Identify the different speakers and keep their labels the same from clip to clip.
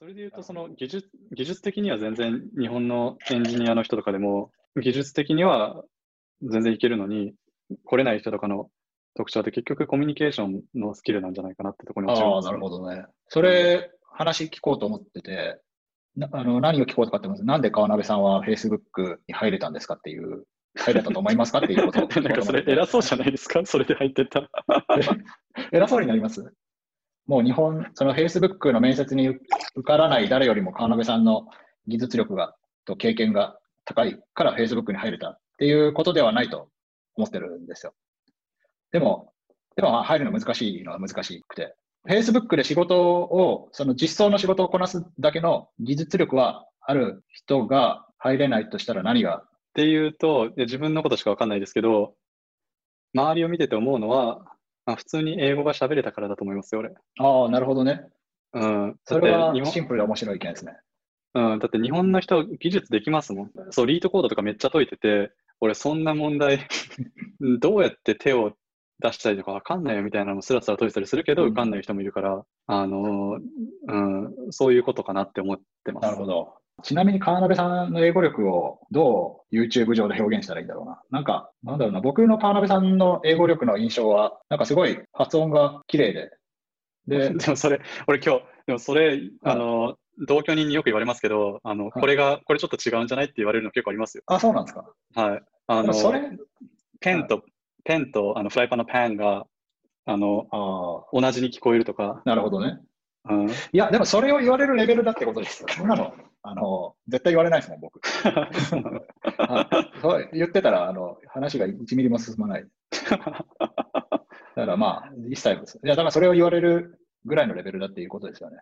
Speaker 1: それで言うと、その技術技術的には全然日本のエンジニアの人とかでも、技術的には全然いけるのに、来れない人とかの特徴って結局コミュニケーションのスキルなんじゃないかなってところに
Speaker 2: ああ、なるほどね。それ、話聞こうと思ってて、なあの何を聞こうとかってますなんで川辺さんは Facebook に入れたんですかっていう、入れたと思いますかっていうこと。
Speaker 1: なんかそれ偉そうじゃないですか？それで入ってったら。
Speaker 2: 偉そうになります？もう日本、その Facebook の面接に受からない誰よりも川辺さんの技術力がと経験が高いから Facebook に入れたっていうことではないと思ってるんですよ。でも、でも入るの難しいのは難しくて、Facebook で仕事を、その実装の仕事をこなすだけの技術力はある人が入れないとしたら何が？
Speaker 1: っていうと、自分のことしかわかんないですけど、周りを見てて思うのは、あ、普通に英語が喋れたからだと思いますよ、俺。
Speaker 2: ああ、なるほどね。
Speaker 1: うん。
Speaker 2: それはシンプルで面白い意見ですね。
Speaker 1: うん、だって日本の人技術できますもん。そう、リートコードとかめっちゃ解いてて、俺そんな問題 どうやって手を出したりとかわかんないよみたいなのもスラスラ解いたりするけど、受かんない人もいるから、あの、うん、そういうことかなって思ってます。
Speaker 2: なるほど。ちなみに川辺さんの英語力をどう YouTube 上で表現したらいいんだろうな。なんか、なんだろうな、僕の川辺さんの英語力の印象は、なんかすごい発音が綺麗で。
Speaker 1: で、でもそれ、俺今日、でもそれ、あの、同居人によく言われますけど、あの、これが、これちょっと違うんじゃないって言われるの結構ありますよ。
Speaker 2: あ、そうなんですか。
Speaker 1: はい。あの、それ、ペンと、ペンとあのフライパンのパンが、あの、あ同じに聞こえるとか。
Speaker 2: なるほどね。うん、いや、でもそれを言われるレベルだってことですよ。そんなの、あの、絶対言われないですもん、僕。そう 言ってたら、あの、話が1ミリも進まない。だからまあ、一切です。いや、だからそれを言われるぐらいのレベルだっていうことですよね。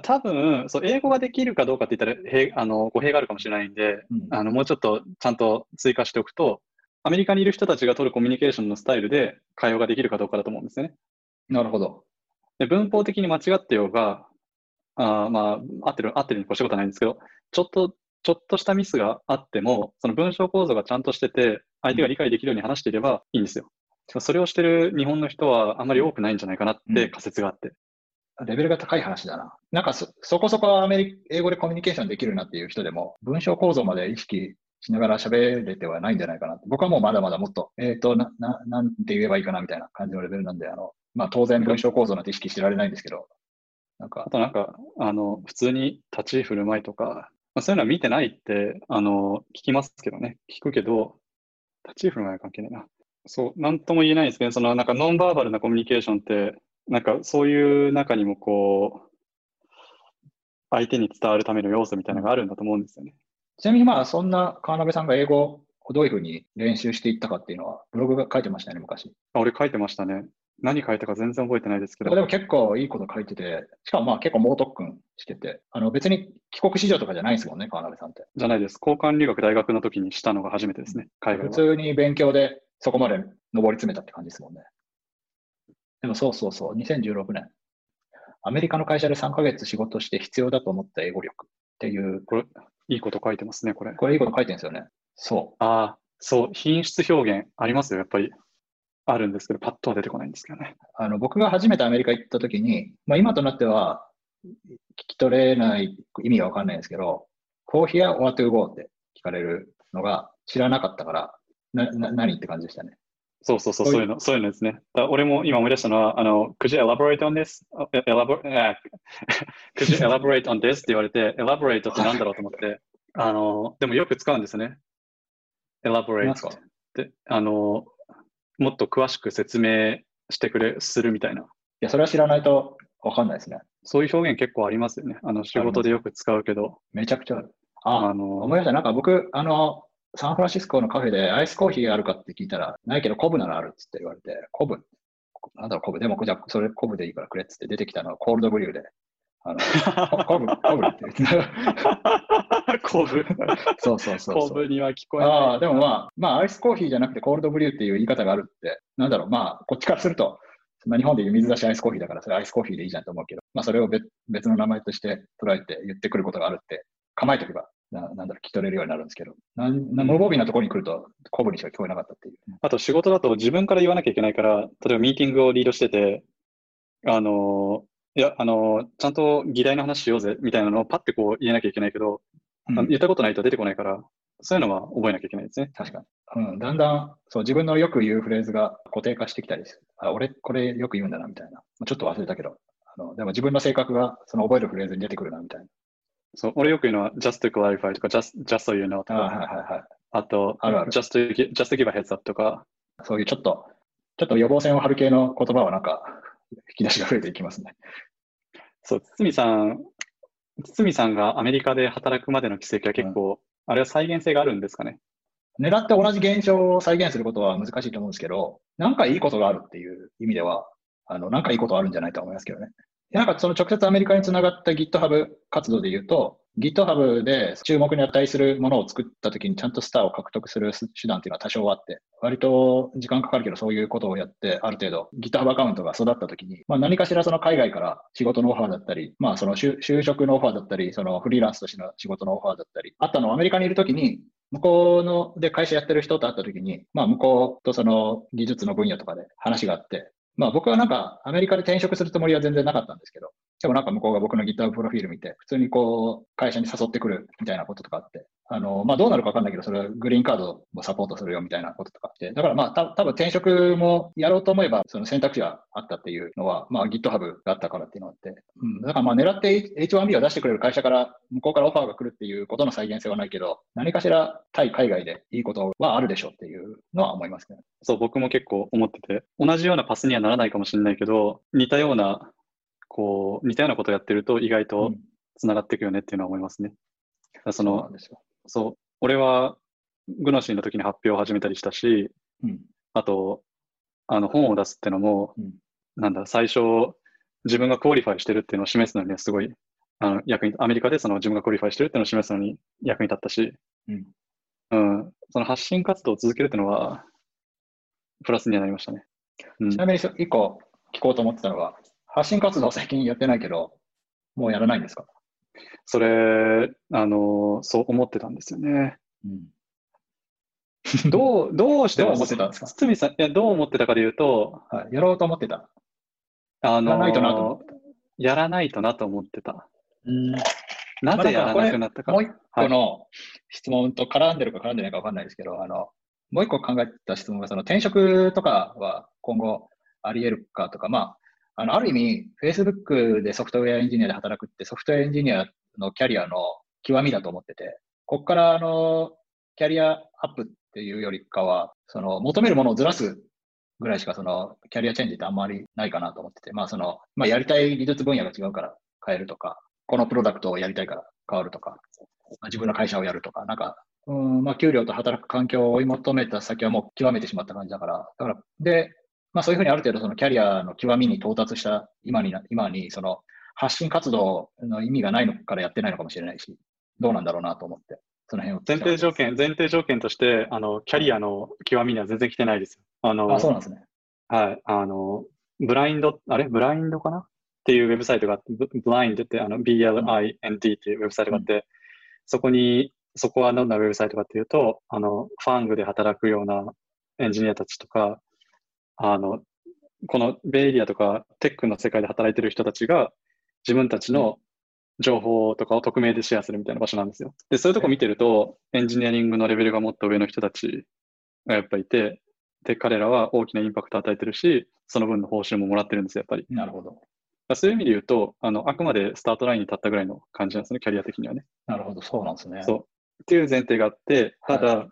Speaker 1: 多分そう英語ができるかどうかって言ったらへあの語弊があるかもしれないんで、うん、あのもうちょっとちゃんと追加しておくと、アメリカにいる人たちが取るコミュニケーションのスタイルで会話ができるかどうかだと思うんですよね。
Speaker 2: なるほど。
Speaker 1: で文法的に間違ってようが、あまあ、合ってる、合ってるに越したことはないんですけど、ちょっと、ちょっとしたミスがあっても、その文章構造がちゃんとしてて、相手が理解できるように話していればいいんですよ。それをしてる日本の人はあんまり多くないんじゃないかなって仮説があって。
Speaker 2: うん、レベルが高い話だな。なんかそ、そこそこアメリ英語でコミュニケーションできるなっていう人でも、文章構造まで意識しながら喋れてはないんじゃないかな。僕はもうまだまだもっと、えっ、ー、と、な、な、なんて言えばいいかなみたいな感じのレベルなんで、あの、まあ当然文章構造なんて意識してられないんですけど、
Speaker 1: なんか、あとなんか、あの、普通に立ち振る舞いとか、まあ、そういうのは見てないって、あの、聞きますけどね。聞くけど、立ち振る舞いは関係ないな。そう、なんとも言えないですけど、そのなんかノンバーバルなコミュニケーションって、なんかそういう中にもこう、相手に伝わるための要素みたいなのがあるんだと思うんですよね。
Speaker 2: ちなみにまあ、そんな川辺さんが英語をどういうふうに練習していったかっていうのは、ブログが書いてましたね、昔。
Speaker 1: あ俺書いてましたね。何書いたか全然覚えてないですけど。
Speaker 2: でも結構いいこと書いてて、しかもまあ結構猛特訓してて、あの別に帰国子女とかじゃないですもんね、川辺さんって。
Speaker 1: じゃないです。交換留学大学の時にしたのが初めてですね、
Speaker 2: 海外普通に勉強でそこまで上り詰めたって感じですもんね。でもそうそうそう、2016年。アメリカの会社で3ヶ月仕事して必要だと思った英語力っていう。
Speaker 1: これ、いいこと書いてますね、これ。
Speaker 2: これいいこと書いてるんですよね。そう。
Speaker 1: ああ、そう、品質表現ありますよ、やっぱり。あるんですけど、パッとは出てこないんですけどね。
Speaker 2: あの僕が初めてアメリカ行った時に、まあ、今となっては聞き取れない意味がわかんないんですけど、コーヒーや or to go って聞かれるのが知らなかったから、な、な、何って感じでしたね。
Speaker 1: そうそうそう、そういうの、そういうのですね。俺も今思い出したのは、あの、could you elaborate on this? elaborate, could you elaborate on this? って言われて、elaborate ってなんだろうと思って、あの、でもよく使うんですね。elaborate って。あの、もっと詳しく説明してくれ、するみたいな。い
Speaker 2: や、それは知らないとわかんないですね。
Speaker 1: そういう表現結構ありますよね。あの、仕事でよく使うけど。
Speaker 2: めちゃくちゃある。あ、あの思い出した。なんか僕、あの、サンフランシスコのカフェでアイスコーヒーあるかって聞いたら、ないけどコブならあるっつって言われて、コブ？なんだろう、コブ？でも、じゃあ、それコブでいいからくれっつって出てきたのはコールドブリューで。あの、コブ、コブって言って。
Speaker 1: コブ。
Speaker 2: そうそうそう
Speaker 1: コブには聞こえない。
Speaker 2: ああ、でもまあ、まあ、アイスコーヒーじゃなくてコールドブリューっていう言い方があるって、なんだろう、まあ、こっちからすると、まあ、日本でいう水出しアイスコーヒーだから、それアイスコーヒーでいいじゃんと思うけど、まあ、それを別別の名前として捉えて言ってくることがあるって、構えておけば、ななんだろう、聞き取れるようになるんですけど、なんな無防備なところに来ると、コブにしか聞こえなかったっていう。
Speaker 1: あと仕事だと自分から言わなきゃいけないから、例えばミーティングをリードしてて、あのいや、あの、ちゃんと議題の話しようぜみたいなのをパッてこう言えなきゃいけないけど、
Speaker 2: うん
Speaker 1: 言ったことないと出てこないから、そういうのは覚えなきゃいけないですね。
Speaker 2: 確かに。うん、だんだん、そう、自分のよく言うフレーズが固定化してきたりする。あ、俺、これよく言うんだな、みたいな。ちょっと忘れたけど。あのでも自分の性格が、その覚えるフレーズに出てくるな、みたいな。
Speaker 1: そう、俺よく言うのは just to clarify とか just, just so you know と
Speaker 2: あ
Speaker 1: か、
Speaker 2: はいはいはい。
Speaker 1: あと
Speaker 2: あるある
Speaker 1: just, to, just to give a heads up とか、
Speaker 2: そういうちょっと、ちょっと予防線を張る系の言葉はなんか、引き出しが増えていきますね。
Speaker 1: そう、堤さん、堤さんがアメリカで働くまでの軌跡は結構、あれは再現性があるんですかね？
Speaker 2: 狙って同じ現象を再現することは難しいと思うんですけど、なんかいいことがあるっていう意味では、あの、なんかいいことはあるんじゃないと思いますけどね。なんかその直接アメリカにつながった GitHub 活動で言うと、GitHub で注目に値するものを作った時にちゃんとスターを獲得する手段っていうのは多少あって、割と時間かかるけどそういうことをやって、ある程度 GitHub アカウントが育った時に、まあ何かしらその海外から仕事のオファーだったり、まあその就職のオファーだったり、そのフリーランスとしての仕事のオファーだったり、あったのをアメリカにいる時に、向こうので会社やってる人と会った時に、まあ向こうとその技術の分野とかで話があって、まあ僕はなんかアメリカで転職するつもりは全然なかったんですけど、でもなんか向こうが僕の GitHub プロフィール見て、普通にこう会社に誘ってくるみたいなこととかあって、あの、まあどうなるかわかんないけど、それはグリーンカードもサポートするよみたいなこととかあって、だからまあた多分転職もやろうと思えば、その選択肢があったっていうのは、まあ GitHub があったからっていうのがあって、うん、だからまあ狙って H1B を出してくれる会社から向こうからオファーが来るっていうことの再現性はないけど、何かしら対海外でいいことはあるでしょうっていうのは思いますね。
Speaker 1: そう、僕も結構思ってて、同じようなパスにはならないかもしれないけど、似たような、こう、似たようなことをやってると意外
Speaker 2: う
Speaker 1: と
Speaker 2: ん
Speaker 1: つながっていくよねっていうのは思いますね。
Speaker 2: うん、ですよ。
Speaker 1: そう、俺はグノシーの時に発表を始めたりしたし、
Speaker 2: うん。
Speaker 1: あと、あの本を出すってのも、
Speaker 2: うん
Speaker 1: なんだ、最初、自分が qualify してるっていうのを示すのにはすごい、あの役に、アメリカでその自分が qualify してるっていうのを示すのに役に立ったし、
Speaker 2: うん。
Speaker 1: うん、その発信活動を続けるっていうのは、プラスにはなりましたね。うん
Speaker 2: ちなみに一個聞こうと思ってたのが、発信活動最近やってないけど、もうやらないんですか？
Speaker 1: それ、あの、そう思ってたんですよね。
Speaker 2: うん。
Speaker 1: どう、どうして
Speaker 2: どう思ってたんですか？
Speaker 1: 堤さん、いや、どう思ってたかで言うと、
Speaker 2: はい。やろうと思ってた？
Speaker 1: あの
Speaker 2: やらないとなと思って
Speaker 1: やらないとなと思ってた。
Speaker 2: うん。
Speaker 1: なぜやらなくなったか。
Speaker 2: もう一個の質問と絡んでるか絡んでないか分かんないですけど、あの、もう一個考えてた質問が、その転職とかは今後あり得るかとか、まあ、あの、ある意味、Facebook でソフトウェアエンジニアで働くってソフトウェアエンジニアのキャリアの極みだと思ってて、ここからあの、キャリアアップっていうよりかは、その、求めるものをずらすぐらいしか、その、キャリアチェンジってあんまりないかなと思ってて、まあ、その、まあ、やりたい技術分野が違うから変えるとか、このプロダクトをやりたいから変わるとか、まあ自分の会社をやるとか、なんか、うん、まあ、給料と働く環境を追い求めた先はもう極めてしまった感じだから、だから、で、まあそういうふうにある程度そのキャリアの極みに到達した今にな、今にその発信活動の意味がないのからやってないのかもしれないし、どうなんだろうなと思って、その辺を
Speaker 1: 前提条件、前提条件として、あの、キャリアの極みには全然来てないですよ。あの、
Speaker 2: あ、そうなんですね。
Speaker 1: はい、あの、ブラインド、あれ？ブラインドかな？っていうウェブサイトがあって、ブブラインドって、あの、BLIND っていうウェブサイトがあって、そこに、そこはどんなウェブサイトかっていうと、あの、ファングで働くようなエンジニアたちとか、あの、このベイエリアとかテックの世界で働いてる人たちが自分たちの情報とかを匿名でシェアするみたいな場所なんですよ。で、そういうとこ見てると、エンジニアリングのレベルがもっと上の人たちがやっぱいて、で、彼らは大きなインパクトを与えてるし、その分の報酬ももらってるんですよ、やっぱり。
Speaker 2: なるほど。
Speaker 1: そういう意味で言うと、あの、あくまでスタートラインに立ったぐらいの感じなんですね、キャリア的にはね。
Speaker 2: なるほど、そうなんですね。
Speaker 1: そう。っていう前提があって、ただ、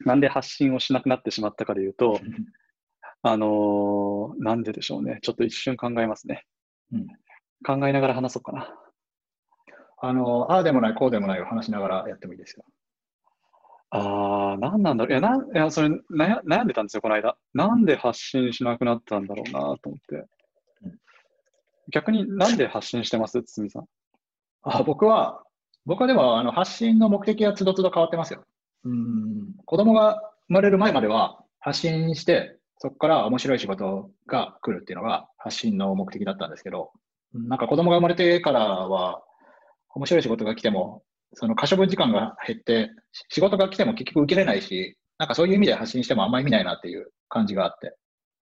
Speaker 1: なんで発信をしなくなってしまったかで言うと、あのーなんででしょうね。ちょっと一瞬考えますね。
Speaker 2: うん
Speaker 1: 考えながら話そうかな。
Speaker 2: あの、ああでもない、こうでもないを話しながらやってもいいですよ。
Speaker 1: あー、なんなんだろう。いや、なんいやそれ悩悩んでたんですよ、この間。なんで発信しなくなったんだろうなと思って
Speaker 2: うん。
Speaker 1: 逆になんで発信してます？堤さん。
Speaker 2: あ僕は、僕はでもあの発信の目的はつどつど変わってますよ。うん子供が生まれる前までは発信して、そこから面白い仕事が来るっていうのが発信の目的だったんですけど、なんか子供が生まれてからは、面白い仕事が来ても、その可処分時間が減って、仕事が来ても結局受けれないし、なんかそういう意味で発信してもあんま意味ないなっていう感じがあって。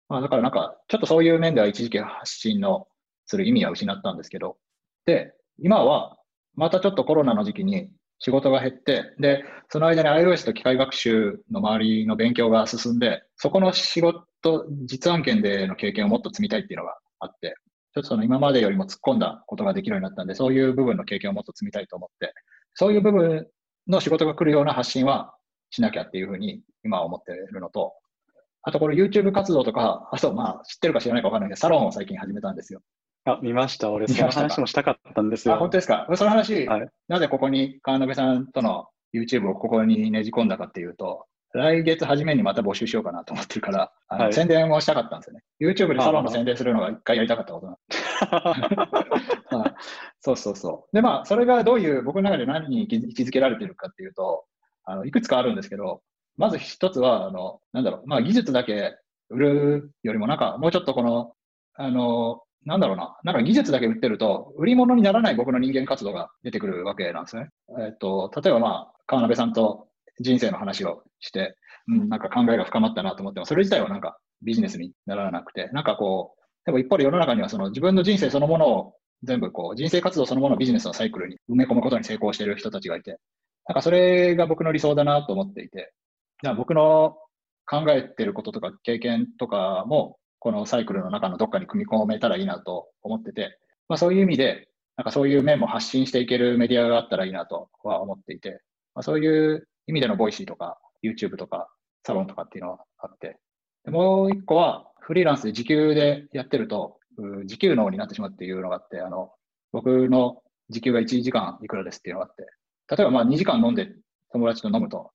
Speaker 2: まあだからなんか、ちょっとそういう面では一時期発信のする意味は失ったんですけど、で、今はまたちょっとコロナの時期に仕事が減って、で、その間に iOS と機械学習の周りの勉強が進んで、そこの仕事、実案件での経験をもっと積みたいっていうのがあって、ちょっとその今までよりも突っ込んだことができるようになったんで、そういう部分の経験をもっと積みたいと思って、そういう部分の仕事が来るような発信はしなきゃっていうふうに今は思ってるのと、あとこれ YouTube 活動とか、あとまあ知ってるか知らないかわかんないけど、サロンを最近始めたんですよ。
Speaker 1: あ、見ました。俺、その話もしたかったんですよ。
Speaker 2: あ、本当ですか？その話、はい、なぜここに川辺さんとの YouTube をここにねじ込んだかっていうと、来月初めにまた募集しようかなと思ってるから、あの、はい、宣伝をしたかったんですよね。YouTube でサロンの宣伝するのが一回やりたかったことなんで。そうそうそう。で、まあ、それがどういう、僕の中で何に位置づけられてるかっていうと、あのいくつかあるんですけど、まず一つは、あの、なんだろう、まあ、技術だけ売るよりも、なんか、もうちょっとこの、あの、なんだろうな、なんか技術だけ売ってると、売り物にならない僕の人間活動が出てくるわけなんですね。えっと、例えばまあ、川辺さんと人生の話をして、うん、なんか考えが深まったなと思っても、それ自体はなんかビジネスにならなくて、なんかこう、でも一方で世の中にはその自分の人生そのものを全部こう、人生活動そのものをビジネスのサイクルに埋め込むことに成功している人たちがいて、なんかそれが僕の理想だなと思っていて、じゃあ僕の考えてることとか経験とかも、このサイクルの中のどっかに組み込めたらいいなと思ってて、まあそういう意味で、なんかそういう面も発信していけるメディアがあったらいいなとは思っていて、まあ、そういう意味での Voicy とか YouTube とかサロンとかっていうのはあって、でもう一個はフリーランスで時給でやってると、時給能になってしまうっていうのがあって、あの、僕の時給が1時間いくらですっていうのがあって、例えばまあ2時間飲んで友達と飲むと、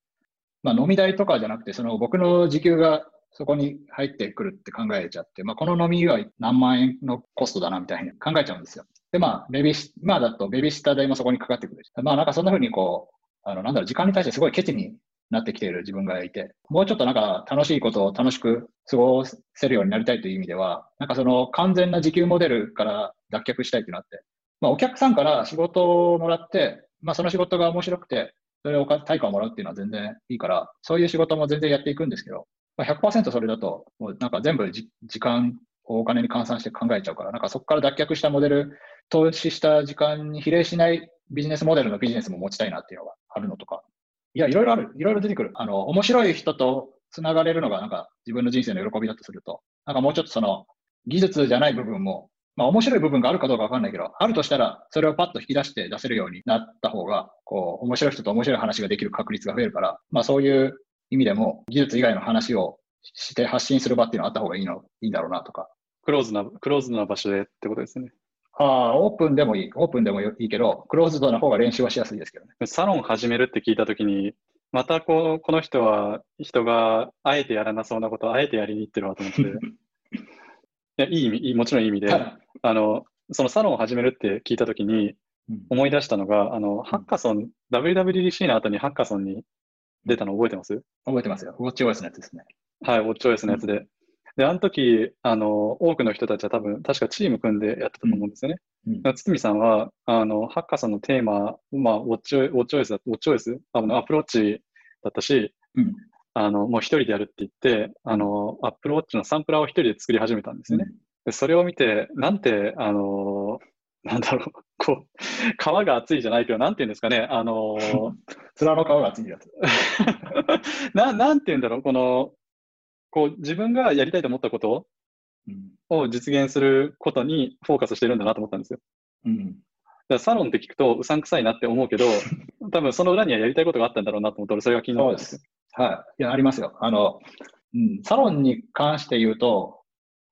Speaker 2: まあ飲み代とかじゃなくて、その僕の時給がそこに入ってくるって考えちゃって、まあこの飲みは何万円のコストだなみたいに考えちゃうんですよ。でまあ、ベビー、まあだとベビーシッター代もそこにかかってくる、まあなんかそんな風にこう、あの、なんだろう、時間に対してすごいケチになってきている自分がいて、もうちょっとなんか楽しいことを楽しく過ごせるようになりたいという意味では、なんかその完全な時給モデルから脱却したいっていうのがあって、まあお客さんから仕事をもらって、まあその仕事が面白くて、それを対価をもらうっていうのは全然いいから、そういう仕事も全然やっていくんですけど、まあ、100%それだと、もうなんか全部時間をお金に換算して考えちゃうから、なんかそこから脱却したモデル、投資した時間に比例しないビジネスモデルのビジネスも持ちたいなっていうのがあるのとか、いや、いろいろある。いろいろ出てくる。あの、面白い人と繋がれるのがなんか自分の人生の喜びだとすると、なんかもうちょっとその技術じゃない部分も、まあ面白い部分があるかどうかわかんないけど、あるとしたらそれをパッと引き出して出せるようになった方が、こう、面白い人と面白い話ができる確率が増えるから、まあそういう意味でも技術以外の話をして発信する場っていうのはあった方がいいの、いいんだろうなとか。
Speaker 1: クローズな、クローズな場所でってことですね。
Speaker 2: ああ、オープンでもいい。オープンでもいいけど、クローズドな方が練習はしやすいですけどね。
Speaker 1: サロン始めるって聞いたときに、またこうこの人は、人があえてやらなそうなことをあえてやりに行ってるわと思って。いや、いい意味、もちろんいい意味で、あの、そのサロンを始めるって聞いたときに、思い出したのが、あの、ハッカソン、WWDC の後にハッカソンに出たの覚えてます？
Speaker 2: 覚えてますよ。ウォッチ OS のやつですね。
Speaker 1: はい、ウォッチ OS のやつで。で、あの時、あの、多くの人たちは多分、確かチーム組んでやってたと思うんですよね。うん、堤さんは、あの、ハッカーさんのテーマ、まあ、ウォッチ、ウォッチ OS だ、ウォッチ OS? あの、アプローチだったし、うん、あの、もう一人でやるって言って、あの、アップルウォッチのサンプラーを一人で作り始めたんですよね。うん、で、それを見て、なんて、あの、なんだろう、こう、皮が厚いじゃないけど、なんて言うんですかね、あの、
Speaker 2: 面の皮が厚いやつ。
Speaker 1: ななんて言うんだろう、この、こう、自分がやりたいと思ったことを実現することにフォーカスしてるんだなと思ったんですよ。うん。だサロンって聞くとうさんくさいなって思うけど、多分その裏にはやりたいことがあったんだろうなと思って、それが気になったんです
Speaker 2: はい。いや、ありますよ。あの、うん、サロンに関して言うと、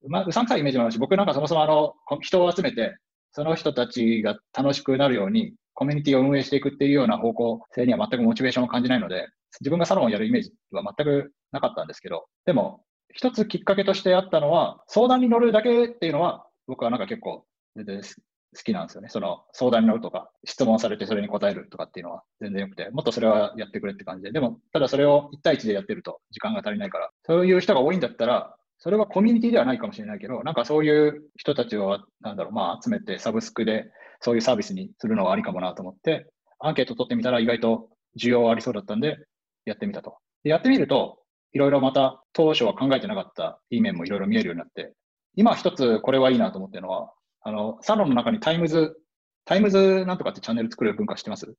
Speaker 2: まあ、うさんくさいイメージもあるし、僕なんかそもそもあの、人を集めて、その人たちが楽しくなるように、コミュニティを運営していくっていうような方向性には全くモチベーションを感じないので、自分がサロンをやるイメージは全くなかったんですけど、でも、一つきっかけとしてあったのは、相談に乗るだけっていうのは、僕はなんか結構、全然好きなんですよね。その相談に乗るとか、質問されてそれに答えるとかっていうのは全然よくて、もっとそれはやってくれって感じで。でも、ただそれを1対1でやってると時間が足りないから、そういう人が多いんだったら、それはコミュニティではないかもしれないけど、なんかそういう人たちを、なんだろう、まあ集めてサブスクでそういうサービスにするのはありかもなと思って、アンケート取ってみたら意外と需要ありそうだったんで、やってみたと。でやってみると、いろいろまた当初は考えてなかったいい面もいろいろ見えるようになって、今一つこれはいいなと思ってるのは、あの、サロンの中に times、times なんとかってチャンネル作る文化知ってます？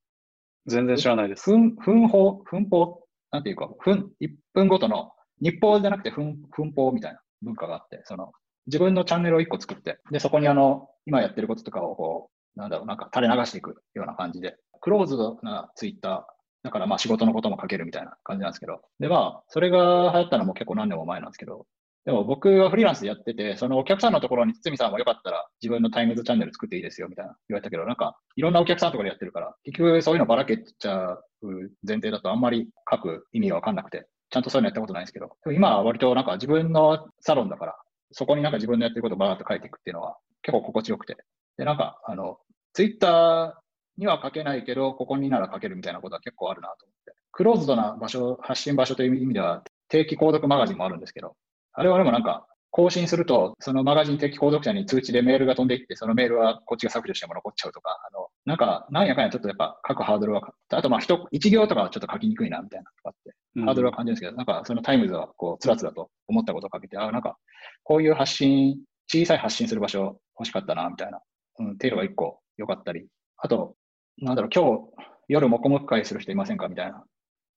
Speaker 1: 全然知らないです。
Speaker 2: 分、分報、分報、なんていうか、分、1分ごとの、日報じゃなくて分、分報みたいな文化があって、その、自分のチャンネルを1個作って、で、そこにあの、今やってることとかをこう、なんだろう、なんか垂れ流していくような感じで、クローズドなツイッター、だからまあ仕事のことも書けるみたいな感じなんですけど、でまあ、それが流行ったのも結構何年も前なんですけど、でも僕はフリーランスでやってて、そのお客さんのところに堤さんもよかったら自分のタイムズチャンネル作っていいですよみたいな言われたけど、なんかいろんなお客さんとかでやってるから、結局そういうのばらけちゃう前提だとあんまり書く意味がわかんなくて、ちゃんとそういうのやったことないんですけど、でも今は割となんか自分のサロンだから、そこになんか自分のやってることをバーっと書いていくっていうのは結構心地よくて。で、なんかあの、ツイッターには書けないけど、ここになら書けるみたいなことは結構あるなと思って。クローズドな場所、発信場所という意味では定期購読マガジンもあるんですけど、あれはでもなんか更新すると、そのマガジン定期購読者に通知でメールが飛んでいって、そのメールはこっちが削除しても残っちゃうとか、あの、なんか、なんやかんやちょっとやっぱ書くハードルは、あとまあ一、一行とかはちょっと書きにくいなみたいなとか、ハードルは感じるんですけど、なんかその times はこう、つらつらと思ったことを書けて、あなんか、こういう発信、小さい発信する場所欲しかったな、みたいな、うん、っていうのが一個良かったり、あと、なんだろう、今日夜黙々会する人いませんかみたいな。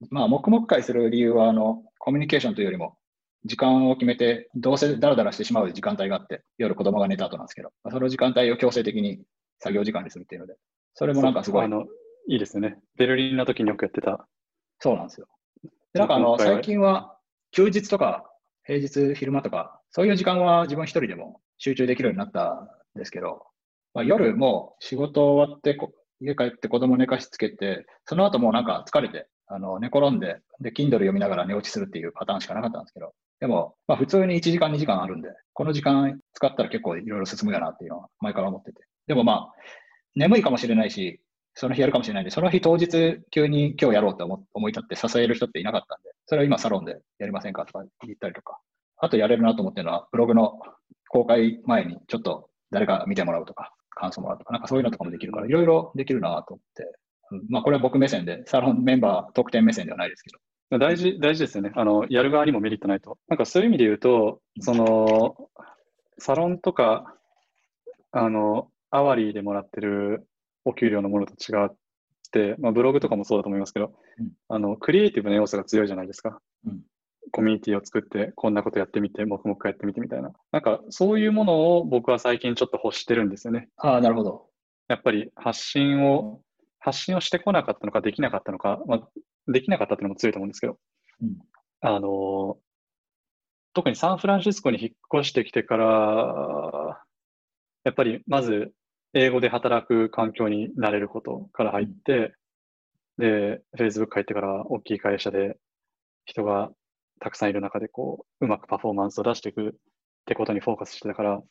Speaker 2: まあ、黙々会する理由は、あの、コミュニケーションというよりも、時間を決めて、どうせダラダラしてしまう時間帯があって、夜子供が寝た後なんですけど、その時間帯を強制的に作業時間にするっていうので、それもなんかすごい
Speaker 1: あ、の、いいですよね。ベルリンの時によくやってた。
Speaker 2: そうなんですよ。でなんかあの、最近は休日とか平日昼間とか、そういう時間は自分一人でも集中できるようになったんですけど、まあ、夜もう仕事終わってこ家帰って子供寝かしつけて、その後もうなんか疲れて、あの寝転んで、で、Kindle 読みながら寝落ちするっていうパターンしかなかったんですけど、でも、まあ普通に1時間2時間あるんで、この時間使ったら結構いろいろ進むよなっていうのは前から思ってて。でもまあ、眠いかもしれないし、その日やるかもしれないんで、その日当日急に今日やろうと思思い立って支える人っていなかったんで、それを今サロンでやりませんかとか言ったりとか、あとやれるなと思ってるのは、ブログの公開前にちょっと誰か見てもらうとか、感想もらうとか、なんかそういうのとかもできるから、いろいろできるなと思って、うんまあこれは僕目線で、サロンメンバー特典目線ではないですけど、
Speaker 1: 大事、大事ですよね。あの、やる側にもメリットないと。なんかそういう意味で言うと、その、サロンとか、あの、アワリーでもらってるお給料のものと違って、まあ、ブログとかもそうだと思いますけど、
Speaker 2: うん
Speaker 1: あの、クリエイティブな要素が強いじゃないですか。
Speaker 2: うん
Speaker 1: コミュニティを作って、こんなことやってみて、黙々やってみてみたいな。なんか、そういうものを僕は最近ちょっと欲してるんですよね。
Speaker 2: ああ、なるほど。
Speaker 1: やっぱり発信を、発信をしてこなかったのか、できなかったのか、まあ、できなかったっていうのも強いと思うんですけど、
Speaker 2: うん
Speaker 1: あの、特にサンフランシスコに引っ越してきてから、やっぱりまず英語で働く環境になれることから入って、で、Facebook 入ってから大きい会社で人がたくさんいる中でこう、うまくパフォーマンスを出していくってことにフォーカスしてたから、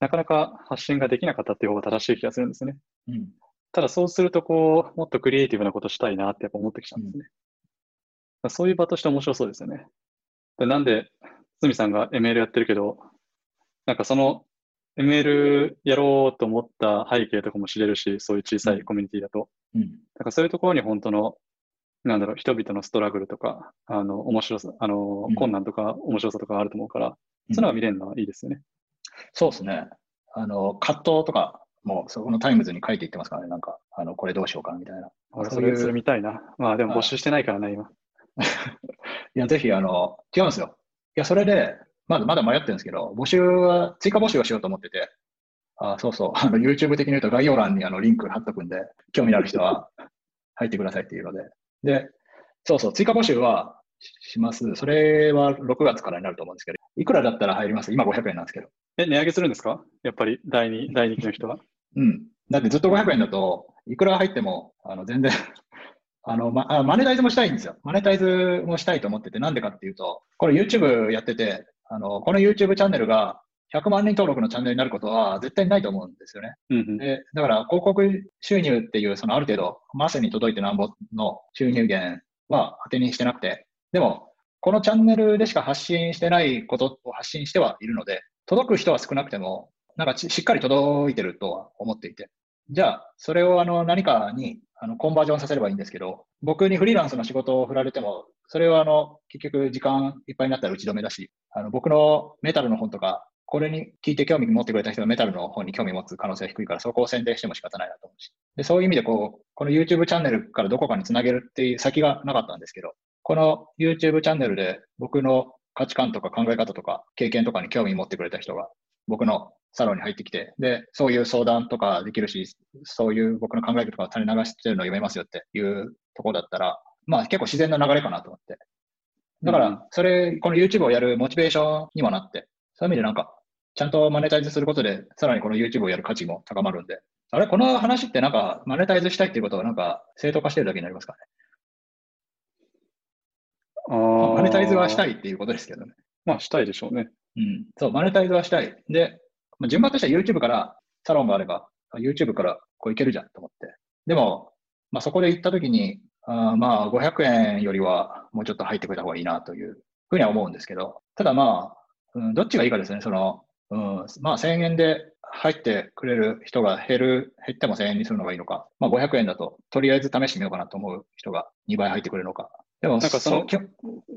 Speaker 1: なかなか発信ができなかったっていう方が正しい気がするんですね。
Speaker 2: うん。
Speaker 1: ただそうすると、こう、もっとクリエイティブなことしたいなってやっぱ思ってきちゃうんですね。だからそういう場として面白そうですよね。でなんで、堤さんが ML やってるけど、なんかその ML やろうと思った背景とかも知れるし、そういう小さいコミュニティだと。
Speaker 2: うん。
Speaker 1: なんかそういうところに本当の、なんだろう、人々の struggle とか、あの、面白さ、あの
Speaker 2: うん、
Speaker 1: 困難とか面白さとかあると思うから、
Speaker 2: うん
Speaker 1: そういうのが見れるのはいいですよね。
Speaker 2: そうですね。あの、葛藤とかも、そこのタイムズに書いていってますからね。なんか、あの、これどうしようかなみたいな。
Speaker 1: 俺、
Speaker 2: そ
Speaker 1: れ、それ見たいな。まあでも募集してないからね、今。
Speaker 2: いや、ぜひ、あの、違うんですよ。いや、それで、まだまだ迷ってるんですけど、募集は、追加募集をしようと思ってて、あそうそう、あの、YouTube 的に言うと概要欄にあのリンク貼っとくんで、興味のある人は入ってくださいっていうので。で、そうそう、追加募集はしします。それは6月からになると思うんですけど、いくらだったら入ります？今500円なんですけど。
Speaker 1: え、値上げするんですか？やっぱり第2、第2期の人は。
Speaker 2: うん。だってずっと500円だと、いくら入っても、あの、全然 あの、ま、あマネタイズもしたいんですよ。マネタイズもしたいと思ってて、なんでかっていうと、これ YouTube やってて、あの、この YouTube チャンネルが100万人登録のチャンネルになることは絶対にないと思うんですよね。
Speaker 1: うんうん。
Speaker 2: で、だから広告収入っていう、そのある程度、マスに届いてなんぼの収入源は当てにしてなくて、でも、このチャンネルでしか発信してないことを発信してはいるので、届く人は少なくても、なんかししっかり届いてるとは思っていて。じゃあ、それをあの何かにあのコンバージョンさせればいいんですけど、僕にフリーランスの仕事を振られても、それはあの結局時間いっぱいになったら打ち止めだし、あの僕のメタルの本とかこれに聞いて興味持ってくれた人がメタルの方に興味持つ可能性が低いから、そこを宣伝しても仕方ないなと思うし。で、そういう意味でこう、この YouTube チャンネルからどこかにつなげるっていう先がなかったんですけど、この YouTube チャンネルで僕の価値観とか考え方とか経験とかに興味持ってくれた人が僕のサロンに入ってきて、で、そういう相談とかできるし、そういう僕の考えとか垂れ流してるのを読めますよっていうところだったら、まあ結構自然な流れかなと思って。だから、それ、この YouTube をやるモチベーションにもなって、そういう意味でなんか、ちゃんとマネタイズすることで、さらにこの YouTube をやる価値も高まるんで、あれ、この話ってなんか、マネタイズしたいっていうことはなんか、正当化してるだけになりますかね？
Speaker 1: あ
Speaker 2: マネタイズはした
Speaker 1: い。
Speaker 2: いっていうことですけどね。
Speaker 1: まあ、したいでしょうね。
Speaker 2: うん。そう、マネタイズはしたい。で、順番としては YouTube からサロンがあれば、YouTube からこういけるじゃんと思って。でも、まあ、そこで行ったときに、あまあ、500円よりはもうちょっと入ってくれた方がいいなというふうには思うんですけど、ただまあ、うん、どっちがいいかですね。その、うん、まあ、1000円で入ってくれる人が減る、減っても1000円にするのがいいのか、まあ、500円だと、とりあえず試してみようかなと思う人が2倍入ってくれるのか。
Speaker 1: でも、なんかその、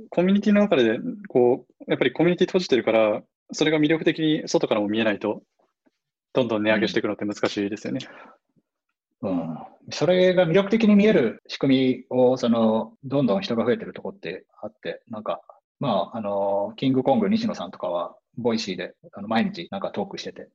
Speaker 1: コミュニティの中で、こう、やっぱりコミュニティ閉じてるから、それが魅力的に外からも見えないと、どんどん値上げしていくのって難しいですよね。
Speaker 2: うん、うん、それが魅力的に見える仕組みを、その、どんどん人が増えてるとこってあって、なんか、まあ、あの、キングコング西野さんとかは、 Voicy であの毎日なんかトークしてて、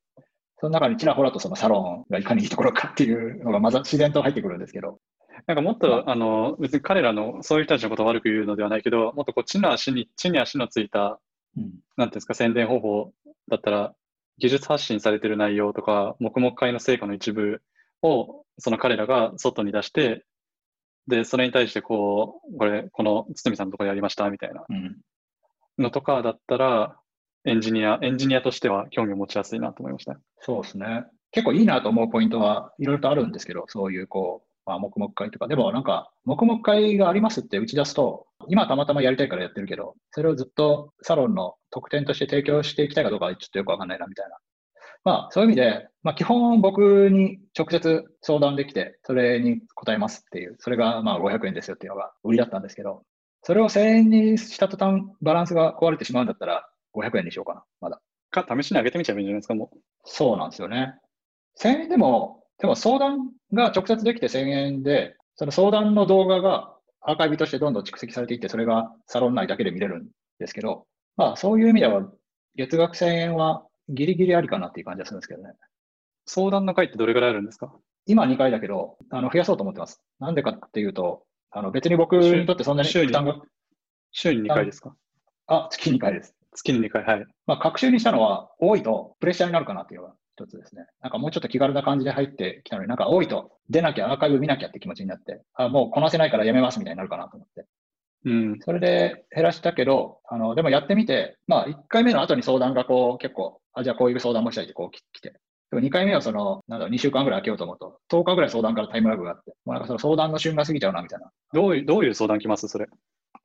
Speaker 2: その中にちらほらとそのサロンがいかにいいところかっていうのがまず自然と入ってくるんですけど、
Speaker 1: なんかもっと、あの、別に彼らの、そういう人たちのことを悪く言うのではないけど、もっとこう、地の足に、地に足のついた、うん、なんていうんですか、宣伝方法だったら、技術発信されてる内容とか、黙々会の成果の一部を、その彼らが外に出して、で、それに対してこう、これ、この堤さんのところやりましたみたいなのとかだったら、エンジニア、エンジニアとしては興味を持ちやすいなと思いました。
Speaker 2: そうですね。結構いいなと思うポイントはいろいろとあるんですけど、そういうこう、まあ、黙々会とか。でもなんか、黙々会がありますって打ち出すと、今たまたまやりたいからやってるけど、それをずっとサロンの特典として提供していきたいかどうかはちょっとよくわかんないなみたいな。まあ、そういう意味で、まあ、基本僕に直接相談できて、それに答えますっていう、それがまあ500円ですよっていうのが売りだったんですけど、それを1000円にした途端バランスが壊れてしまうんだったら、500円にしようかな、まだ。
Speaker 1: か、試しに上げてみちゃえばいいんじゃないですか、もう。
Speaker 2: そうなんですよね。1000円でも、でも相談が直接できて1000円で、その相談の動画がアーカイブとしてどんどん蓄積されていって、それがサロン内だけで見れるんですけど、まあそういう意味では、月額1000円はギリギリありかなっていう感じがするんですけどね。
Speaker 1: 相談の回ってどれぐらいあるんですか？
Speaker 2: 今2回だけど、あの増やそうと思ってます。なんでかっていうと、あの別に僕にとってそんなに負担が。
Speaker 1: 週に2回ですか？
Speaker 2: あ、月2回です。
Speaker 1: 月に2回、はい。
Speaker 2: まあ、学習にしたのは多いとプレッシャーになるかなっていうのが一つですね。なんかもうちょっと気軽な感じで入ってきたのに、なんか多いと出なきゃ、アーカイブ見なきゃって気持ちになって、あ、もうこなせないからやめますみたいになるかなと思って。
Speaker 1: うん。
Speaker 2: それで減らしたけど、あの、でもやってみて、まあ1回目の後に相談がこう結構、あ、じゃあこういう相談もしたいってこう来て。でも2回目はその、なんだ2週間ぐらい空けようと思うと、10日ぐらい相談からタイムラグがあって、もうなんかその相談の旬が過ぎちゃうなみたいな。
Speaker 1: どういう、どういう相談来ます？それ。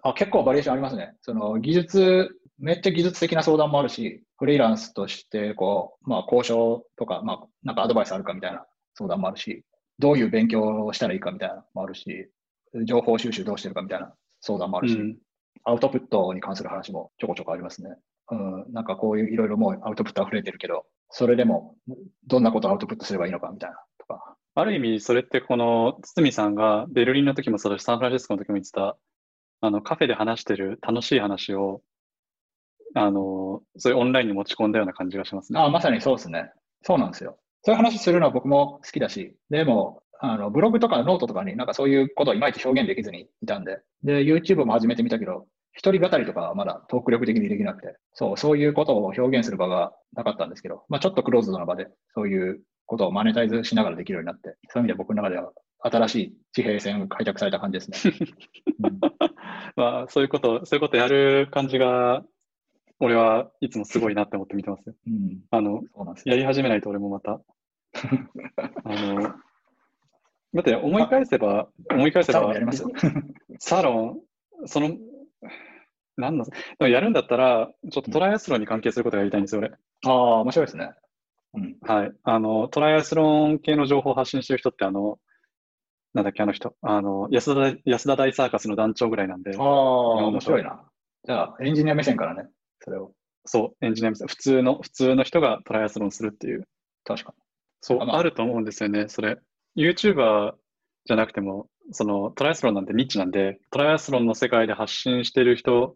Speaker 2: あ、結構バリエーションありますね。その技術めっちゃ技術的な相談もあるし、フリーランスとして、こう、まあ、交渉とか、まあ、なんかアドバイスあるかみたいな相談もあるし、どういう勉強をしたらいいかみたいなのもあるし、情報収集どうしてるかみたいな相談もあるし、うん、アウトプットに関する話もちょこちょこありますね。うん、なんかこういういろいろもうアウトプット溢れてるけど、それでもどんなことをアウトプットすればいいのかみたいなとか。
Speaker 1: ある意味、それってこの堤さんがベルリンの時もそうだし、サンフランシスコの時も言ってた、あのカフェで話してる楽しい話をあの、そういうオンラインに持ち込んだような感じがしますね。
Speaker 2: あまさにそうですね。そうなんですよ。そういう話するのは僕も好きだし、でも、あのブログとかノートとかになんかそういうことをいまいち表現できずにいたんで、で、YouTube も始めてみたけど、一人語りとかはまだトーク力的にできなくて、そう、そういうことを表現する場がなかったんですけど、まあちょっとクローズドな場で、そういうことをマネタイズしながらできるようになって、そういう意味で僕の中では新しい地平線が開拓された感じですね。
Speaker 1: うん、まあそういうこと、そういうことやる感じが俺はいつもすごいなって思って見てますよ。
Speaker 2: うん、
Speaker 1: あの、やり始めないと俺もまた。あの、だって思い返せば、思い返せば、サロン、その、なんだ、でもやるんだったら、ちょっとトライアスロンに関係することがやりたいんですよ、俺。
Speaker 2: ああ、面白いですね。
Speaker 1: うん、はい。あの、トライアスロン系の情報を発信してる人って、あの、なんだっけ、あの人。あの、安田安田大サーカスの団長ぐらいなんで。
Speaker 2: ああ、面白いな。じゃあ、エンジニア目線からね。それを。
Speaker 1: そう、エンジニア普通の、普通の人がトライアスロンするっていう。
Speaker 2: 確か
Speaker 1: そう、
Speaker 2: あまあ
Speaker 1: あると思うんですよね、それ。YouTuber じゃなくても、そのトライアスロンなんてニッチなんで、トライアスロンの世界で発信してる人、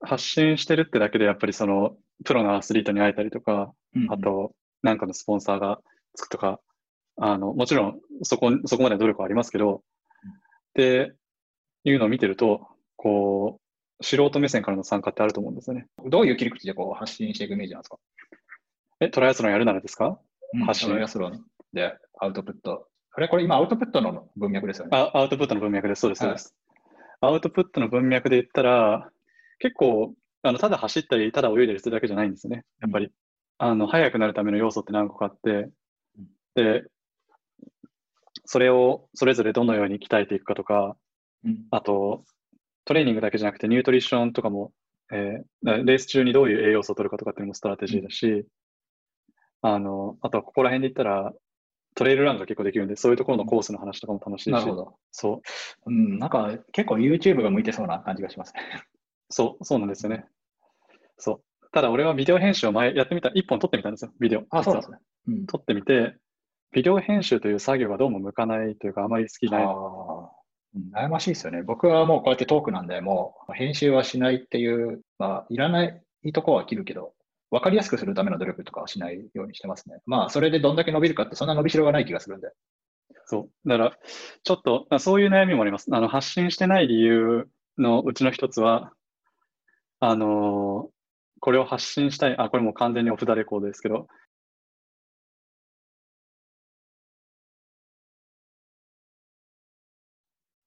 Speaker 1: 発信してるってだけでやっぱりそのプロのアスリートに会えたりとか、
Speaker 2: に。うん
Speaker 1: あ、と、なんかのスポンサーがつくとか、あの、もちろんそこ、そこまでの努力はありますけど、っていうのを見てると、こう、素人目線からの参加ってあると思うんですよね。
Speaker 2: どういう切り口でこう発信していくイメージなんですか？
Speaker 1: え、トライアスロンやるならですか？発信
Speaker 2: トライアスロンでアウトプット。あれこれ今アウトプットの文脈ですよね。
Speaker 1: あアウトプットの文脈です。そうです、そう
Speaker 2: はい
Speaker 1: です。アウトプットの文脈で言ったら、結構、あのただ走ったり、ただ泳いだりするだけじゃないんですよね。やっぱり。あの、速くなるための要素って何個かあって、で、それをそれぞれどのように鍛えていくかとか、
Speaker 2: うん
Speaker 1: あと、トレーニングだけじゃなくて、 nutrition とかも、えーレース中にどういう栄養素を取るかとかっていうのも strategy だし、あの、あとはここら辺で言ったら、トレイルランが結構できるんで、そういうところのコースの話とかも楽しいし、
Speaker 2: なるほど。
Speaker 1: そう、
Speaker 2: うん、なんか結構 YouTube が向いてそうな感じがしますね。
Speaker 1: そう、そうなんですよね。そう。ただ俺はビデオ編集を前やってみた、一本撮ってみたんですよ、ビデオ。
Speaker 2: あ、そうですね。うん。
Speaker 1: 撮ってみて、ビデオ編集という作業がどうも向かないというか、あまり好きない。
Speaker 2: 悩ましいですよね。僕はもうこうやってトークなんで、もう編集はしないっていう、まあ、いらないとこは切るけど、分かりやすくするための努力とかはしないようにしてますね。まあ、それでどんだけ伸びるかって、そんな伸びしろがない気がするんで。
Speaker 1: そう。だから、ちょっと、そういう悩みもあります。あの、発信してない理由のうちの一つは、あのーこれを発信したい、あ、これも完全にオフダレコードですけど、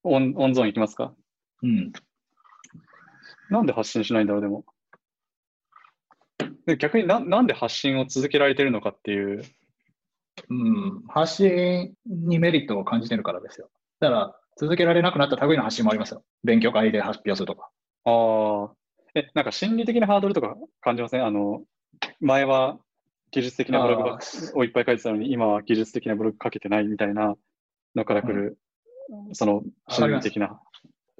Speaker 1: オン、オンゾーンいきますか？
Speaker 2: うん。
Speaker 1: なんで発信しないんだろう、でも。で逆にな、なんで発信を続けられてるのかっていう、
Speaker 2: うん、発信にメリットを感じてるからですよ。だから、続けられなくなった類の発信もありますよ。勉強会で発表するとか。
Speaker 1: ああ、え、なんか心理的なハードルとか感じません？あの、前は技術的なブログをいっぱい書いてたのに、今は技術的なブログ書けてないみたいなのから来る、その心理的な。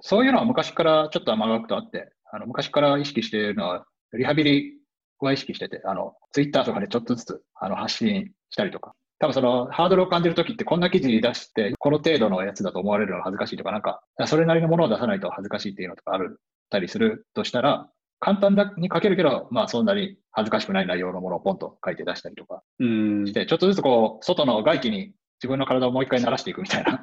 Speaker 2: そういうのは昔からちょっと甘がくとあって、あの昔から意識しているのは、リハビリは意識してて、あの、ツイッターとかでちょっとずつあの発信したりとか。多分そのハードルを感じるときってこんな記事出して、この程度のやつだと思われるのが恥ずかしいとか、なんか、それなりのものを出さないと恥ずかしいっていうのとかあるたりするとしたら、簡単だに書けるけど、まあそんなに恥ずかしくない内容のものをポンと書いて出したりとか
Speaker 1: うん
Speaker 2: し。て、ちょっとずつこう、外の外気に自分の体をもう一回慣らしていくみたいな、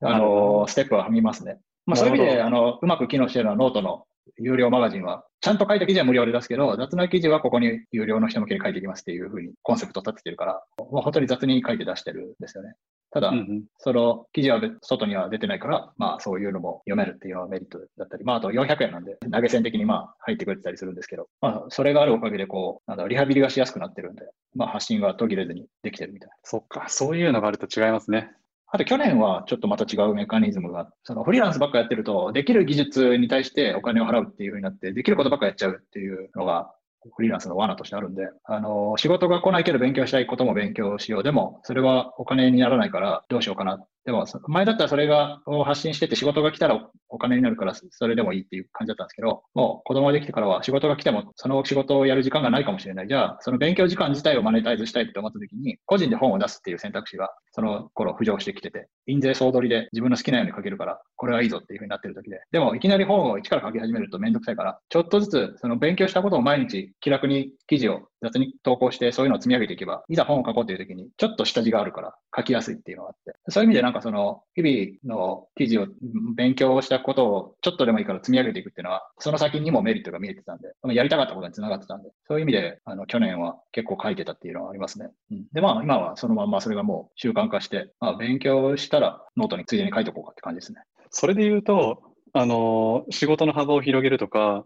Speaker 2: あの、ステップは踏みますね。まあそういう意味で、あの、うまく機能しているのはノートの有料マガジンは、ちゃんと書いた記事は無料で出すけど、雑な記事はここに有料の人向けに書いていきますっていうふうにコンセプト立ててるから、もう本当に雑に書いて出してるんですよね。ただ、
Speaker 1: うんうん
Speaker 2: その記事は別外には出てないから、まあそういうのも読めるっていうのはメリットだったり、まああと400円なんで投げ銭的にまあ入ってくれてたりするんですけど、まあそれがあるおかげでこう、なんだリハビリがしやすくなってるんで、まあ発信が途切れずにできてるみたいな。
Speaker 1: そっか、そういうのがあると違いますね。
Speaker 2: あと去年はちょっとまた違うメカニズムが、そのフリーランスばっかやってると、できる技術に対してお金を払うっていうふうになって、できることばっかやっちゃうっていうのが、フリーランスの罠としてあるんで、あの、仕事が来ないけど勉強したいことも勉強しよう。でも、それはお金にならないからどうしようかな。でも、前だったらそれがを発信してて仕事が来たらお金になるからそれでもいいっていう感じだったんですけど、もう子供ができてからは仕事が来てもその仕事をやる時間がないかもしれない。じゃあ、その勉強時間自体をマネタイズしたいって思った時に、個人で本を出すっていう選択肢がその頃浮上してきてて、印税総取りで自分の好きなように書けるから、これはいいぞっていうふうになってる時で。でも、いきなり本を一から書き始めるとめんどくさいから、ちょっとずつその勉強したことを毎日気楽に記事を雑に投稿して、そういうのを積み上げていけば、いざ本を書こうという時に、ちょっと下地があるから書きやすいっていうのがあって。そういう意味でなんかその、日々の記事を勉強したことをちょっとでもいいから積み上げていくっていうのは、その先にもメリットが見えてたんで、やりたかったことにつながってたんで、そういう意味で、あの、去年は結構書いてたっていうのはありますね。うん、で、まあ、今はそのまんまそれがもう習慣化して、まあ、勉強したらノートについでに書いておこうかって感じですね。
Speaker 1: それで言うと、あの仕事の幅を広げるとか、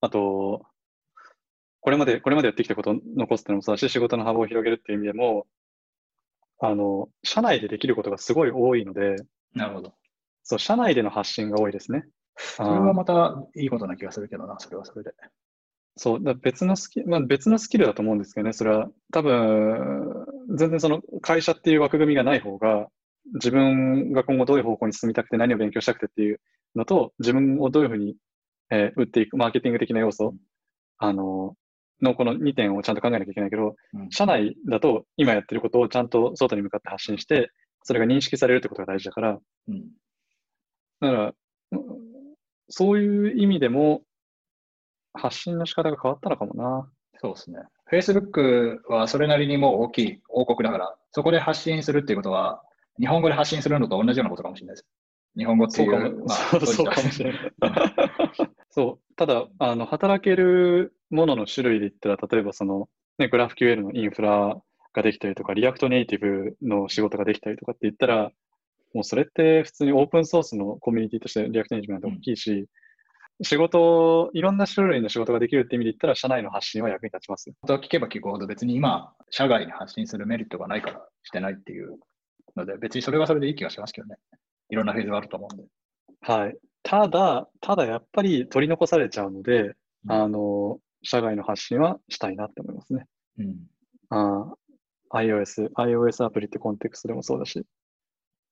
Speaker 1: あと、これまで、これまでやってきたことを残すっていうのもそうだし、仕事の幅を広げるっていう意味でも、あの、社内でできることがすごい多いので、
Speaker 2: なるほど。
Speaker 1: そう、社内での発信が多いですね。
Speaker 2: それはまたいいことな気がするけどな、それはそれで。
Speaker 1: そう、だ別のスキル、まあ、別のスキルだと思うんですけどね、それは多分、全然その会社っていう枠組みがない方が、自分が今後どういう方向に進みたくて何を勉強したくてっていうのと、自分をどういうふうに、えー打っていく、マーケティング的な要素あの、のこの2点をちゃんと考えなきゃいけないけど、
Speaker 2: うん
Speaker 1: 社内だと今やってることをちゃんと外に向かって発信して、それが認識されるってことが大事だから、
Speaker 2: うん。
Speaker 1: だから、うんそういう意味でも、発信の仕方が変わったのかもな。
Speaker 2: そうですね。Facebook はそれなりにもう大きい王国だから、そこで発信するっていうことは、日本語で発信するのと同じようなことかもしれないです。日本語っていうう、
Speaker 1: そかも、
Speaker 2: まあ
Speaker 1: そうかもしれない。そう。ただ、あの、働けるものの種類で言ったら、例えばその、ね、 GraphQL のインフラができたりとか、 React Native の仕事ができたりとかって言ったら、もうそれって普通にオープンソースのコミュニティとして React Native なんて大きいし、仕事、いろんな種類の仕事ができるって意味で言ったら、社内の発信は役に立ちます。
Speaker 2: と聞けば聞くほど別に今、社外に発信するメリットがないからしてないっていうので、別にそれはそれでいい気がしますけどね。いろんなフェーズがあると思うんで。
Speaker 1: はい。ただ、ただやっぱり取り残されちゃうので、
Speaker 2: うん
Speaker 1: あの、社外の発信はしたいなって思いますね。
Speaker 2: うん。
Speaker 1: あー iOS、iOS アプリってコンテクストでもそうだし、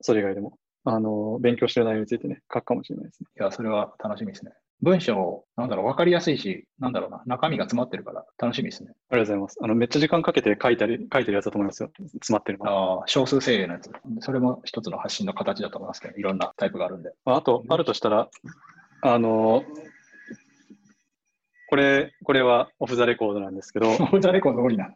Speaker 1: それ以外でも、あの、勉強してる内容についてね、書くかもしれないですね。
Speaker 2: いや、それは楽しみですね。文章、なんだろう、わかりやすいし、なんだろうな、中身が詰まってるから楽しみですね。
Speaker 1: ありがとうございます。あの、めっちゃ時間かけて書いたり、書いてるやつだと思いますよ。詰まってるのは。
Speaker 2: ああ、少数精鋭のやつ。それも一つの発信の形だと思いますけど、いろんなタイプがあるんで。
Speaker 1: まああと、あるとしたら、あの、これ、これはオフザレコードなんですけど、
Speaker 2: オフザレコード多いな。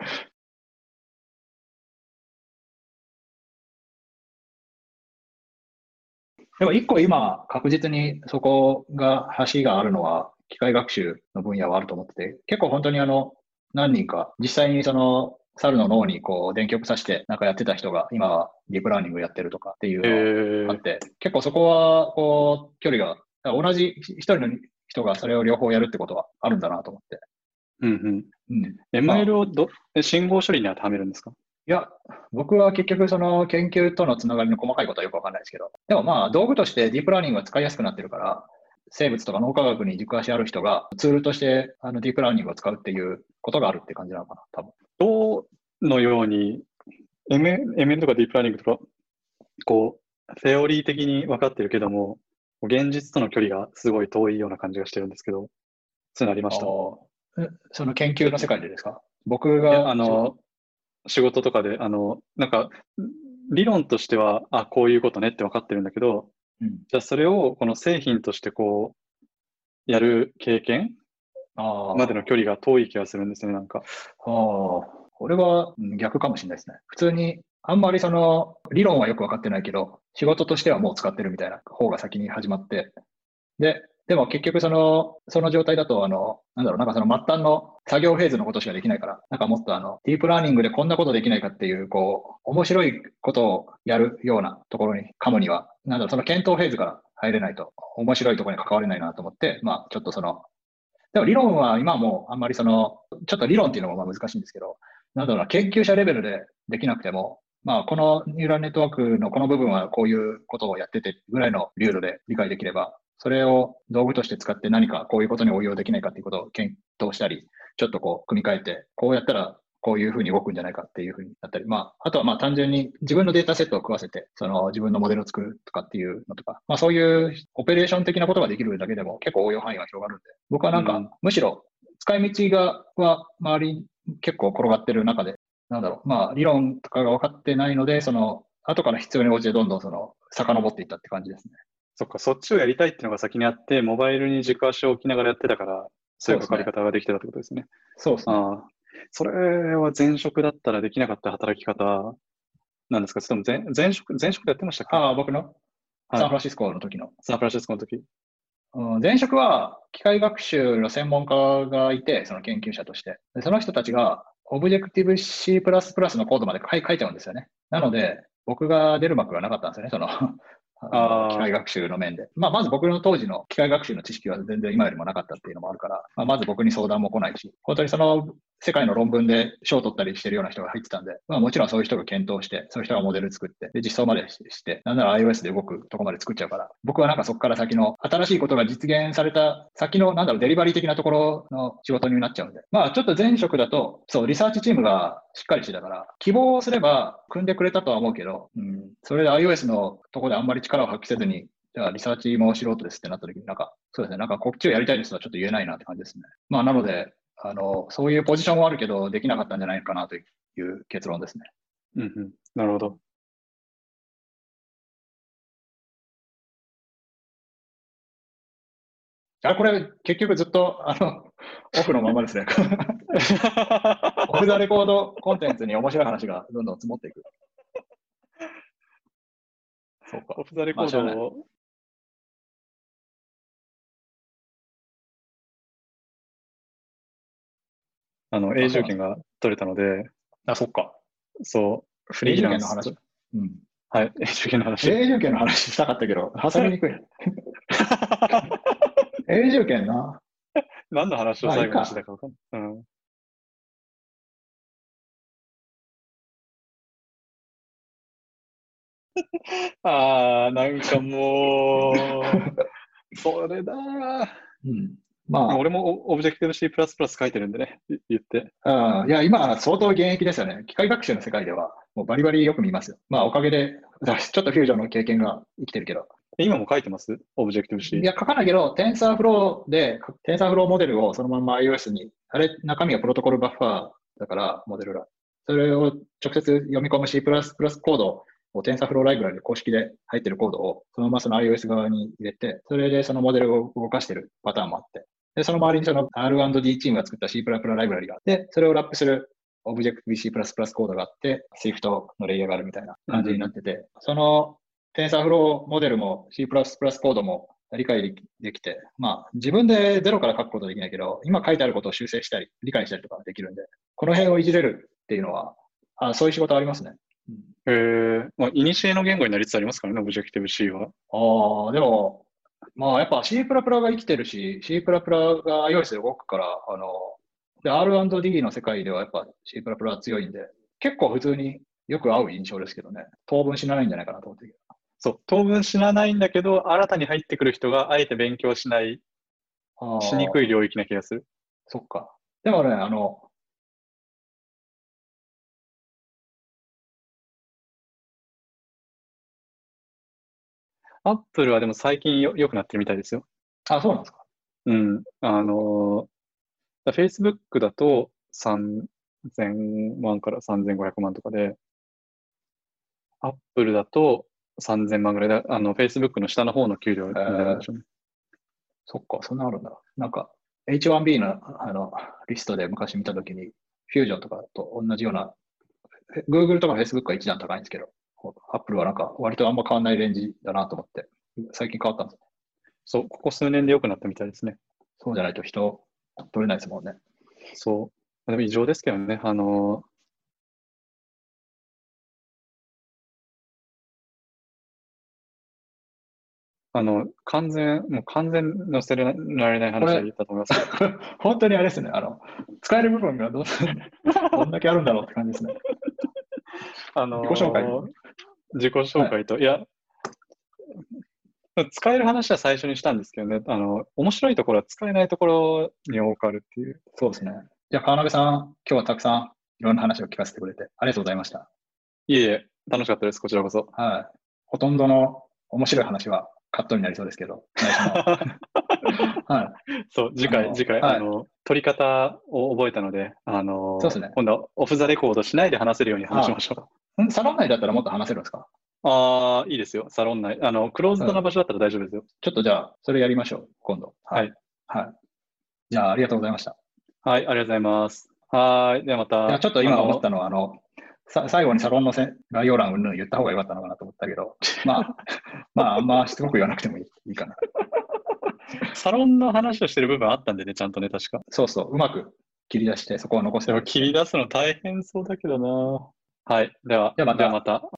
Speaker 2: でも一個今、確実にそこが橋があるのは、機械学習の分野はあると思ってて、結構本当にあの、何人か、実際にその、猿の脳にこう電極さしてなんかやってた人が今はディープラーニングやってるとかっていう
Speaker 1: えー
Speaker 2: のがあって、結構そこはこう距離が、同じ一人の人がそれを両方やるってことはあるんだなと思って。
Speaker 1: うんうん。
Speaker 2: うん、
Speaker 1: ML をど、え信号処理に当てはめるんですか？
Speaker 2: いや、僕は結局その研究とのつながりの細かいことはよくわかんないですけど、でもまあ道具としてディープラーニングは使いやすくなってるから、生物とか脳科学に軸足ある人がツールとしてあのディープラーニングを使うっていうことがあるって感じなのかな、多分。
Speaker 1: どのように、ML, ML とかディープラーニングとか、こう、セオリー的に分かってるけども、現実との距離がすごい遠いような感じがしてるんですけど、そういうのありました？
Speaker 2: その研究の世界でですか？僕が、
Speaker 1: あの、仕事とかで、あの、なんか、理論としては、あ、こういうことねって分かってるんだけど、
Speaker 2: うん、
Speaker 1: じゃあそれをこの製品としてこう、やる経験までの距離が遠い気がするんですよね、なんか。
Speaker 2: ああ、これはうん逆かもしれないですね。普通に、あんまりその、理論はよくわかってないけど、仕事としてはもう使ってるみたいな方が先に始まって、で、でも結局その、その状態だと、あの、なんだろう、なんかその末端の作業フェーズのことしかできないから、なんかもっとあの、ディープラーニングでこんなことできないかっていう、こう、面白いことをやるようなところに、カムには、なんだろう、その検討フェーズから入れないと、面白いところに関われないなと思って、まあ、ちょっとその、でも理論は今もあんまりその、ちょっと理論っていうのもまあ難しいんですけど、なんだろうな、研究者レベルでできなくても、まあ、このニューラルネットワークのこの部分はこういうことをやっててぐらいのルールで理解できれば、それを道具として使って何かこういうことに応用できないかっていうことを検討したり、ちょっとこう組み替えて、こうやったらこういうふうに動くんじゃないかっていうふうになったり、まあ、あとはまあ単純に自分のデータセットを食わせて、その自分のモデルを作るとかっていうのとか、まあそういうオペレーション的なことができるだけでも結構応用範囲が広がるんで、僕はなんか
Speaker 1: うん
Speaker 2: むしろ使い道がは周りに結構転がってる中で、なんだろう、まあ理論とかが分かってないので、その後から必要に応じてどんどんその遡っていったって感じですね。
Speaker 1: そっか、そっちをやりたいっていうのが先にあって、モバイルに軸足を置きながらやってたから、そういうかかり方ができてたってことですね。
Speaker 2: そうですね。
Speaker 1: ああ。それは前職だったらできなかった働き方なんですか？それとも前前職、前職でやってましたか
Speaker 2: ああ、僕の？
Speaker 1: はい
Speaker 2: サンフランシスコの時の。
Speaker 1: サンフランシスコの時。
Speaker 2: うん前職は機械学習の専門家がいて、その研究者として。でその人たちが Objective-C++ のコードまで書い書いちゃうんですよね。なので、僕が出る幕がなかったんですよね、そのあ機械学習の面で。まあ、まず僕の当時の機械学習の知識は全然今よりもなかったっていうのもあるから、まあ、まず僕に相談も来ないし、本当にその世界の論文で賞を取ったりしてるような人が入ってたんで、まあ、もちろんそういう人が検討して、そういう人がモデル作って、で実装までして、なんなら iOS で動くとこまで作っちゃうから、僕はなんかそこから先の新しいことが実現された先の、なんだろう、デリバリー的なところの仕事になっちゃうんで、まあちょっと前職だと、そう、リサーチチームがしっかりしてたから、希望すれば組んでくれたとは思うけど、うん、それで iOS のとこであんまり力を発揮せずに、じゃあリサーチも素人ですってなった時に、なんか、そうですね、なんかこっちをやりたいですとはちょっと言えないなって感じですね。まあなので、あの、そういうポジションはあるけど、できなかったんじゃないかなという結論ですね。
Speaker 1: うんうん。なるほど。
Speaker 2: あ、これ、結局ずっと、あの、オフのままですね。オフザレコードコンテンツに面白い話がどんどん積もっていく。そうか。
Speaker 1: オフザレコードを、あの、永住権が取れたので、
Speaker 2: あ、そっか。
Speaker 1: そう、フリーランス
Speaker 2: 永住権の話。うん。
Speaker 1: はい、永住権の話。
Speaker 2: 永住権の話したかったけど、挟みにくい。永住権な。
Speaker 1: 何の話を最後にしてたか分かんない。うん。ああ、なんかもう、それだー。
Speaker 2: うん。ま
Speaker 1: 俺もオオブジェクティブ C++ 書いてるんでね、い言って。
Speaker 2: あ、うんいや、今、相当現役ですよね。機械学習の世界では、もうバリバリよく見ますよ。まあ、おかげで、ちょっとフュージョンの経験が生きてるけど。
Speaker 1: え今も書いてます？ Objective-C。
Speaker 2: いや、書かないけど、TensorFlow で、TensorFlow モデルをそのまんま iOS に、あれ、中身は Protocol Buffer だから、モデルが。それを直接読み込む C++ コードを TensorFlow ライブラリで公式で入ってるコードをそのままその iOS 側に入れて、それでそのモデルを動かしてるパターンもあって、で、その周りにその R&D チームが作った C++ ライブラリがあって、それをラップする Objective-C++ コードがあって、Swift のレイヤーがあるみたいな感じになってて、その TensorFlow モデルも C++ コードも理解できて、まあ自分でゼロから書くことはできないけど、今書いてあることを修正したり、理解したりとかできるんで、この辺をいじれるっていうのは、あそういう仕事ありますね。うん
Speaker 1: えー、まあ、イニシエの言語になりつつありますからね、 Objective-C は。
Speaker 2: ああ、でも、まあやっぱ C++ が生きてるし、C++ が iOS で動くから、あの、で、R&D の世界ではやっぱ C++ は強いんで、結構普通によく合う印象ですけどね。当分死なないんじゃないかなと思って
Speaker 1: そう、当分死なないんだけど、新たに入ってくる人があえて勉強しない、
Speaker 2: ど。
Speaker 1: しにく
Speaker 2: い。
Speaker 1: い領域な気がする。
Speaker 2: そっか。でもね、あの、
Speaker 1: アップルはでも最近よ良くなってるみたいですよ。
Speaker 2: あ、そうなんですか。
Speaker 1: うん。あのー、Facebook だと3000万から3500万とかで、アップルだと3000万ぐらいで、あの、Facebook の下の方の給料になるんでしょうね。
Speaker 2: そっか、そんなあるんだ。なんか、H1B のあのリストで昔見たときに、フュージョンとかと同じような、え Google とか Facebook は一段高いんですけど、Apple はなんか割とあんま変わんないレンジだなと思って、最近変わったんです。
Speaker 1: そう、ここ数年で良くなったみたいですね。
Speaker 2: そうじゃないと人取れないですもんね。
Speaker 1: そう。でも異常ですけどね。あのーあの、完全、もう完全載せられない話だと思います。
Speaker 2: 本当にあれですね、あの、使える部分がどん どんだけあるんだろうって感じですね。
Speaker 1: あのー
Speaker 2: 自己紹介
Speaker 1: 自己紹介と、い、や、使える話は最初にしたんですけどね、あの、面白いところは使えないところに多くあるっていう。
Speaker 2: そうですね。じゃあ、川辺さん、今日はたくさんいろんな話を聞かせてくれて、ありがとうございました。
Speaker 1: いえいえ、楽しかったです、こちらこそ。
Speaker 2: はい。ほとんどの面白い話はカットになりそうですけど。はい。
Speaker 1: そう、次
Speaker 2: あ
Speaker 1: 回、
Speaker 2: の
Speaker 1: 次回、
Speaker 2: はい
Speaker 1: あの、取り方を覚えたので、あの、
Speaker 2: そうですね
Speaker 1: 今度はオフザレコードしないで話せるように話しましょう。
Speaker 2: ん？サロン内だったらもっと話せるんですか？
Speaker 1: ああ、いいですよ、サロン内。あの、クローズドな場所だったら大丈夫ですよ。
Speaker 2: ちょっとじゃあ、それやりましょう、今度。
Speaker 1: はい。
Speaker 2: はい。じゃあ、ありがとうございました。
Speaker 1: はい、ありがとうございます。はーい、ではまた。
Speaker 2: ちょっと今思ったのは、あの、さ最後にサロンのせ概要欄うんぬん言った方が良かったのかなと思ったけど、まあ、まあ、あんましつこく言わなくてもいいいいかな。
Speaker 1: サロンの話をしてる部分あったんでね、ちゃんとね、確か。
Speaker 2: そうそう、うまく切り出して、そこを残せる。
Speaker 1: 切り出すの大変そうだけどな。はい、では、
Speaker 2: では
Speaker 1: また。